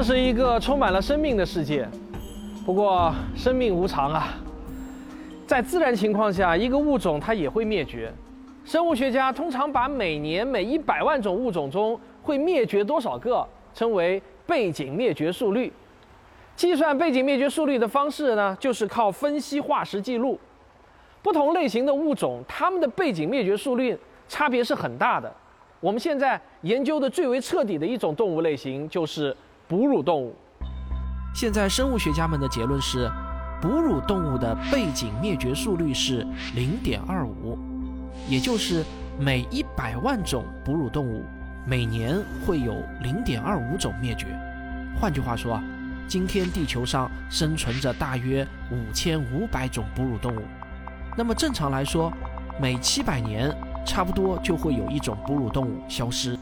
这是一个充满了生命的世界。不过，生命无常啊，在自然情况下，一个物种它也会灭绝。生物学家通常把每年每一百万种物种中会灭绝多少个称为背景灭绝速率。计算背景灭绝速率的方式呢，就是靠分析化石记录。不同类型的物种，它们的背景灭绝速率差别是很大的。我们现在研究的最为彻底的一种动物类型就是哺乳动物。现在生物学家们的结论是，哺乳动物的背景灭绝速率是零点二五，也就是每一百万种哺乳动物，每年会有零点二五种灭绝。换句话说，今天地球上生存着大约五千五百种哺乳动物。那么正常来说，每七百年差不多就会有一种哺乳动物消失。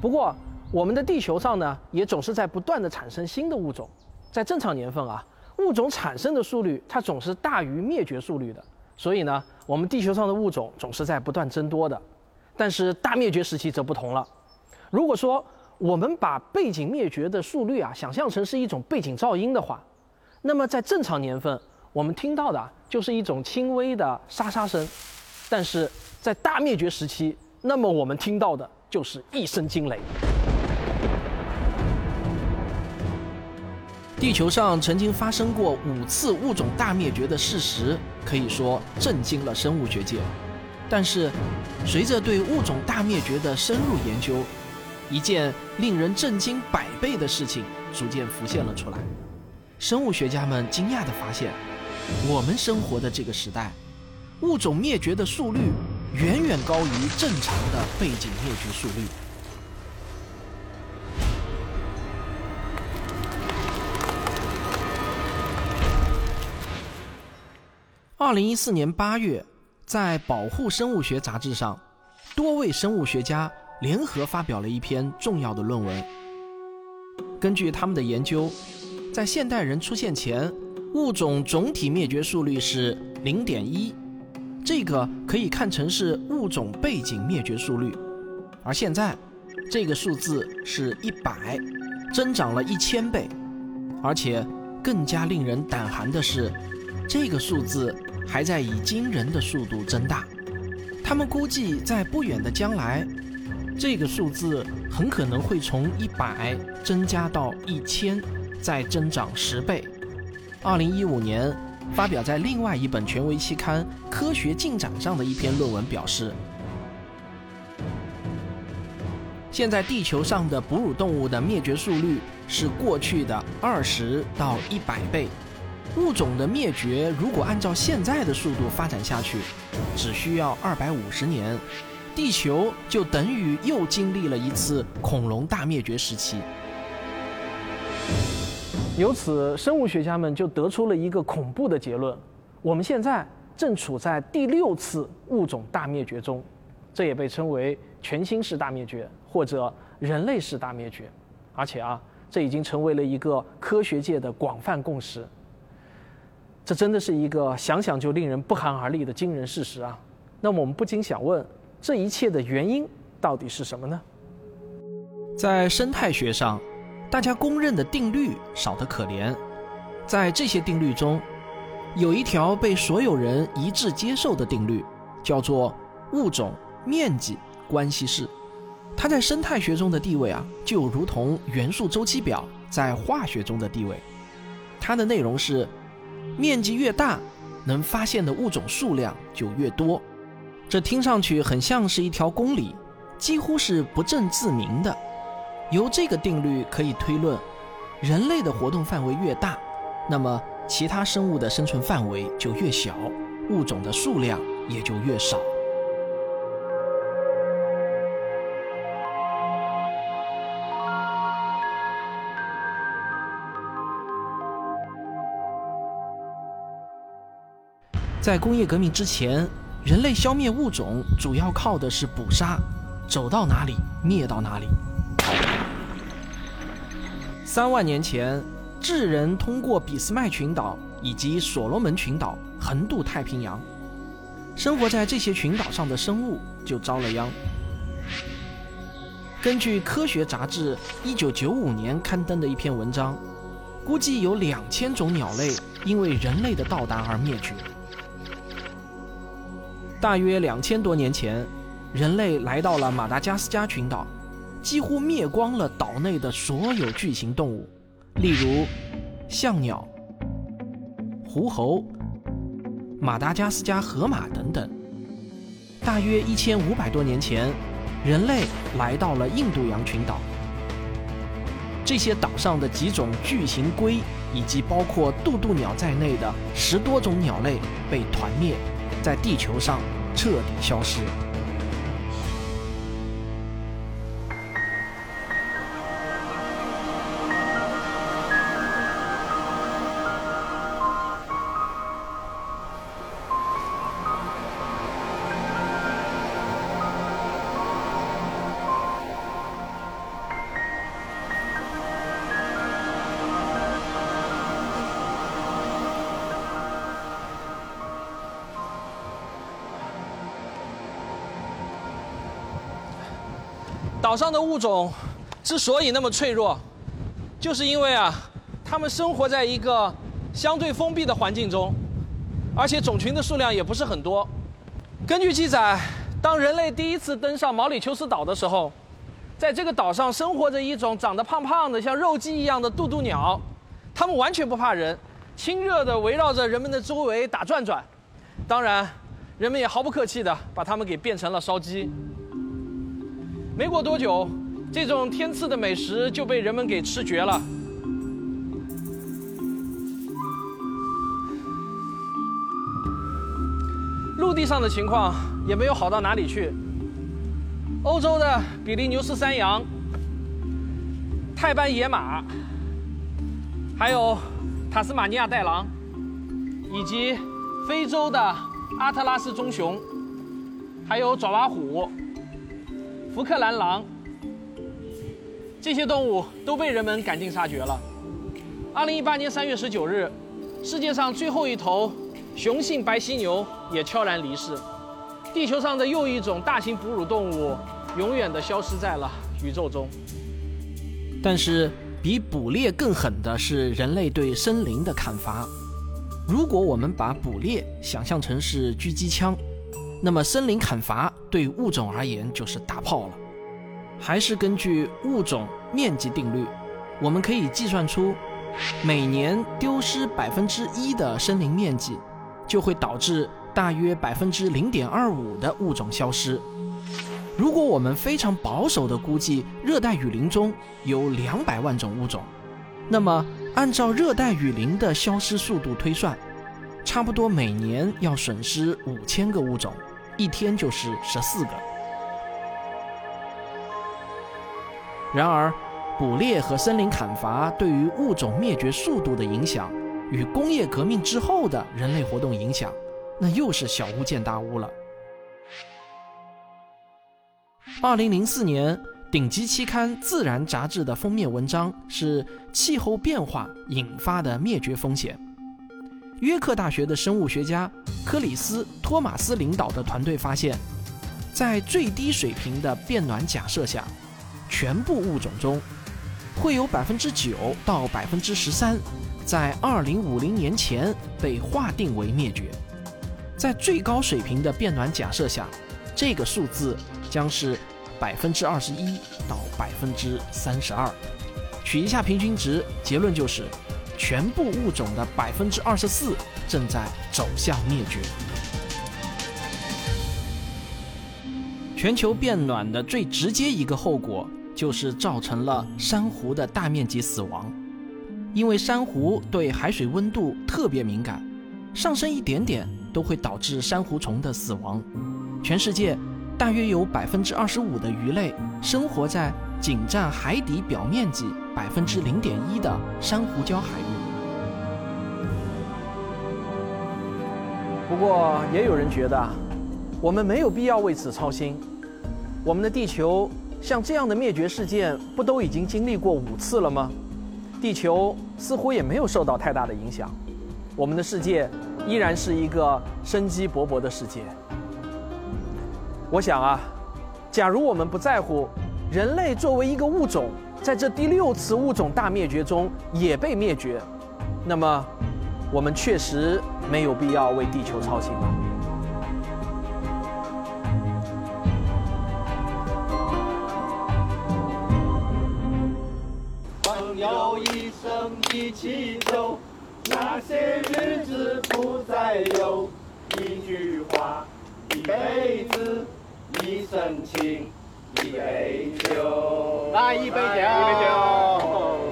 不过，我们的地球上呢，也总是在不断的产生新的物种。在正常年份啊，物种产生的速率它总是大于灭绝速率的。所以呢，我们地球上的物种总是在不断增多的。但是大灭绝时期则不同了。如果说我们把背景灭绝的速率啊想象成是一种背景噪音的话，那么在正常年份，我们听到的就是一种轻微的沙沙声；但是在大灭绝时期，那么我们听到的就是一声惊雷。地球上曾经发生过五次物种大灭绝的事实，可以说震惊了生物学界。但是，随着对物种大灭绝的深入研究，一件令人震惊百倍的事情逐渐浮现了出来。生物学家们惊讶地发现，我们生活的这个时代，物种灭绝的速率远远高于正常的背景灭绝速率。二零一四年八月，在《保护生物学》杂志上，多位生物学家联合发表了一篇重要的论文。根据他们的研究，在现代人出现前，物种总体灭绝速率是零点一，这个可以看成是物种背景灭绝速率。而现在，这个数字是一百，增长了一千倍。而且更加令人胆寒的是，这个数字。还在以惊人的速度增大，他们估计在不远的将来，这个数字很可能会从一百增加到一千，再增长十倍。二零一五年发表在另外一本权威期刊《科学进展》上的一篇论文表示，现在地球上的哺乳动物的灭绝速率是过去的二十到一百倍。物种的灭绝，如果按照现在的速度发展下去，只需要二百五十年，地球就等于又经历了一次恐龙大灭绝时期。由此，生物学家们就得出了一个恐怖的结论：我们现在正处在第六次物种大灭绝中，这也被称为全新式大灭绝或者人类式大灭绝。而且啊，这已经成为了一个科学界的广泛共识。这真的是一个想想就令人不寒而栗的惊人事实啊！那么我们不禁想问，这一切的原因到底是什么呢？在生态学上，大家公认的定律少得可怜。在这些定律中，有一条被所有人一致接受的定律，叫做物种面积关系式。它在生态学中的地位啊，就如同元素周期表在化学中的地位。它的内容是。面积越大，能发现的物种数量就越多。这听上去很像是一条公理，几乎是不证自明的。由这个定律可以推论，人类的活动范围越大，那么其他生物的生存范围就越小，物种的数量也就越少。在工业革命之前，人类消灭物种主要靠的是捕杀，走到哪里灭到哪里。三万年前，智人通过俾斯麦群岛以及所罗门群岛横渡太平洋，生活在这些群岛上的生物就遭了殃。根据科学杂志1995年刊登的一篇文章，估计有两千种鸟类因为人类的到达而灭绝。大约两千多年前，人类来到了马达加斯加群岛，几乎灭光了岛内的所有巨型动物，例如象鸟、狐猴、马达加斯加河马等等。大约一千五百多年前，人类来到了印度洋群岛，这些岛上的几种巨型龟以及包括渡渡鸟在内的十多种鸟类被团灭。在地球上彻底消失。岛上的物种之所以那么脆弱，就是因为啊，它们生活在一个相对封闭的环境中，而且种群的数量也不是很多。根据记载，当人类第一次登上毛里求斯岛的时候，在这个岛上生活着一种长得胖胖的、像肉鸡一样的渡渡鸟，它们完全不怕人，亲热地围绕着人们的周围打转转。当然，人们也毫不客气地把它们给变成了烧鸡。没过多久，这种天赐的美食就被人们给吃绝了。陆地上的情况也没有好到哪里去。欧洲的比利牛斯山羊、泰班野马，还有塔斯马尼亚袋狼，以及非洲的阿特拉斯棕熊，还有爪哇虎。福克兰狼，这些动物都被人们赶尽杀绝了。二零一八年三月十九日，世界上最后一头雄性白犀牛也悄然离世，地球上的又一种大型哺乳动物永远的消失在了宇宙中。但是，比捕猎更狠的是人类对森林的砍伐。如果我们把捕猎想象成是狙击枪，那么森林砍伐对物种而言就是大炮了。还是根据物种面积定律，我们可以计算出，每年丢失百分之一的森林面积，就会导致大约百分之零点二五的物种消失。如果我们非常保守的估计，热带雨林中有两百万种物种，那么按照热带雨林的消失速度推算，差不多每年要损失五千个物种。一天就是十四个。然而，捕猎和森林砍伐对于物种灭绝速度的影响，与工业革命之后的人类活动影响，那又是小巫见大巫了。二零零四年，顶级期刊《自然》杂志的封面文章是气候变化引发的灭绝风险。约克大学的生物学家克里斯·托马斯领导的团队发现，在最低水平的变暖假设下，全部物种中会有百分之九到百分之十三在二零五零年前被划定为灭绝。在最高水平的变暖假设下，这个数字将是百分之二十一到百分之三十二。取一下平均值，结论就是。全部物种的百分之二十四正在走向灭绝。全球变暖的最直接一个后果就是造成了珊瑚的大面积死亡，因为珊瑚对海水温度特别敏感，上升一点点都会导致珊瑚虫的死亡。全世界大约有百分之二十五的鱼类生活在仅占海底表面积。百分之零点一的珊瑚礁海域。不过，也有人觉得，我们没有必要为此操心。我们的地球像这样的灭绝事件，不都已经经历过五次了吗？地球似乎也没有受到太大的影响。我们的世界依然是一个生机勃勃的世界。我想啊，假如我们不在乎。人类作为一个物种，在这第六次物种大灭绝中也被灭绝，那么，我们确实没有必要为地球操心了。朋友一生一起走，那些日子不再有。一句话，一辈子，一生情，一杯酒。来一杯酒，一杯酒。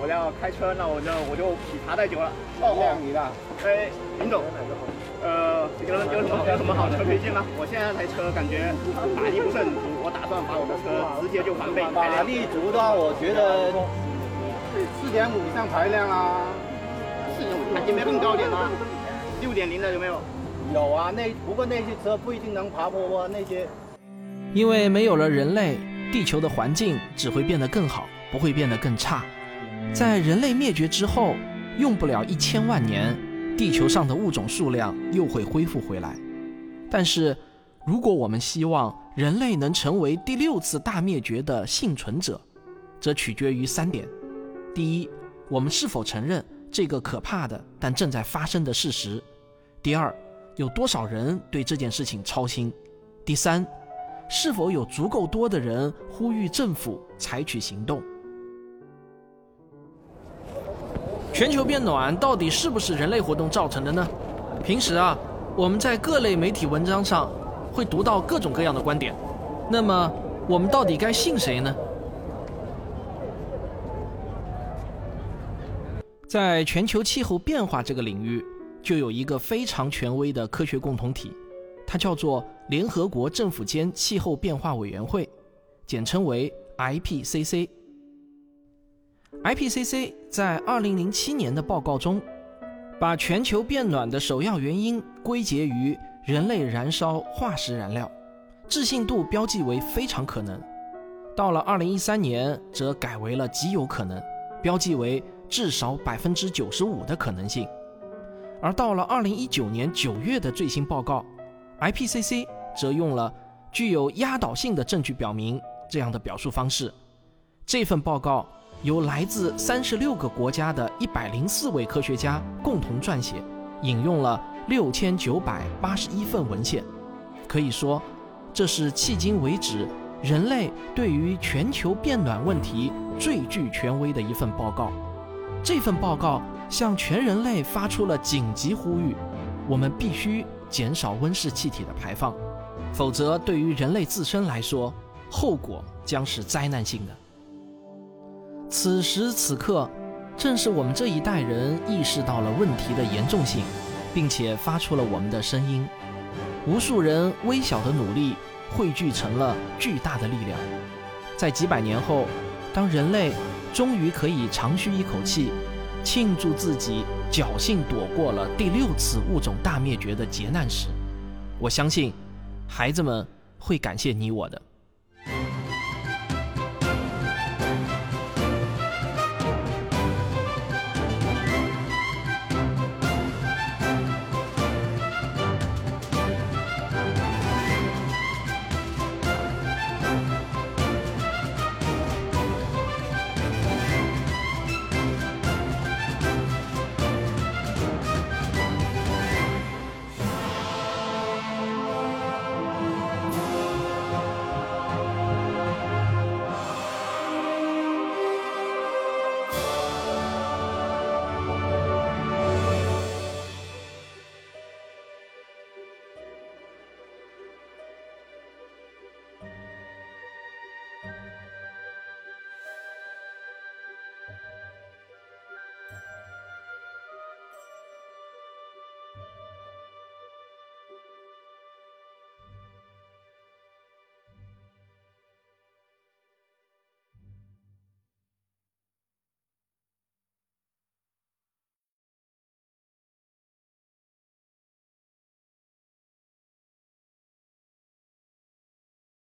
好，我要开车，那我就我就品茶带酒了。哦哦，你的。哎，林总，呃，有有什么有什么好车推荐吗？我现在台车感觉马力不是很足，我打算把我的车直接就翻倍。马力足的话，我觉得四点五以上排量啊。四点五，还有没有更高点啊？六点零的有没有？有啊，那不过那些车不一定能爬坡啊，那些。因为没有了人类，地球的环境只会变得更好，不会变得更差。在人类灭绝之后，用不了一千万年，地球上的物种数量又会恢复回来。但是，如果我们希望人类能成为第六次大灭绝的幸存者，则取决于三点：第一，我们是否承认这个可怕的但正在发生的事实。第二，有多少人对这件事情操心？第三，是否有足够多的人呼吁政府采取行动？全球变暖到底是不是人类活动造成的呢？平时啊，我们在各类媒体文章上会读到各种各样的观点。那么，我们到底该信谁呢？在全球气候变化这个领域。就有一个非常权威的科学共同体，它叫做联合国政府间气候变化委员会，简称为 IPCC。IPCC 在2007年的报告中，把全球变暖的首要原因归结于人类燃烧化石燃料，置信度标记为非常可能。到了2013年，则改为了极有可能，标记为至少百分之九十五的可能性。而到了二零一九年九月的最新报告，IPCC 则用了具有压倒性的证据表明这样的表述方式。这份报告由来自三十六个国家的一百零四位科学家共同撰写，引用了六千九百八十一份文献。可以说，这是迄今为止人类对于全球变暖问题最具权威的一份报告。这份报告。向全人类发出了紧急呼吁：我们必须减少温室气体的排放，否则对于人类自身来说，后果将是灾难性的。此时此刻，正是我们这一代人意识到了问题的严重性，并且发出了我们的声音。无数人微小的努力汇聚成了巨大的力量。在几百年后，当人类终于可以长吁一口气。庆祝自己侥幸躲过了第六次物种大灭绝的劫难时，我相信，孩子们会感谢你我的。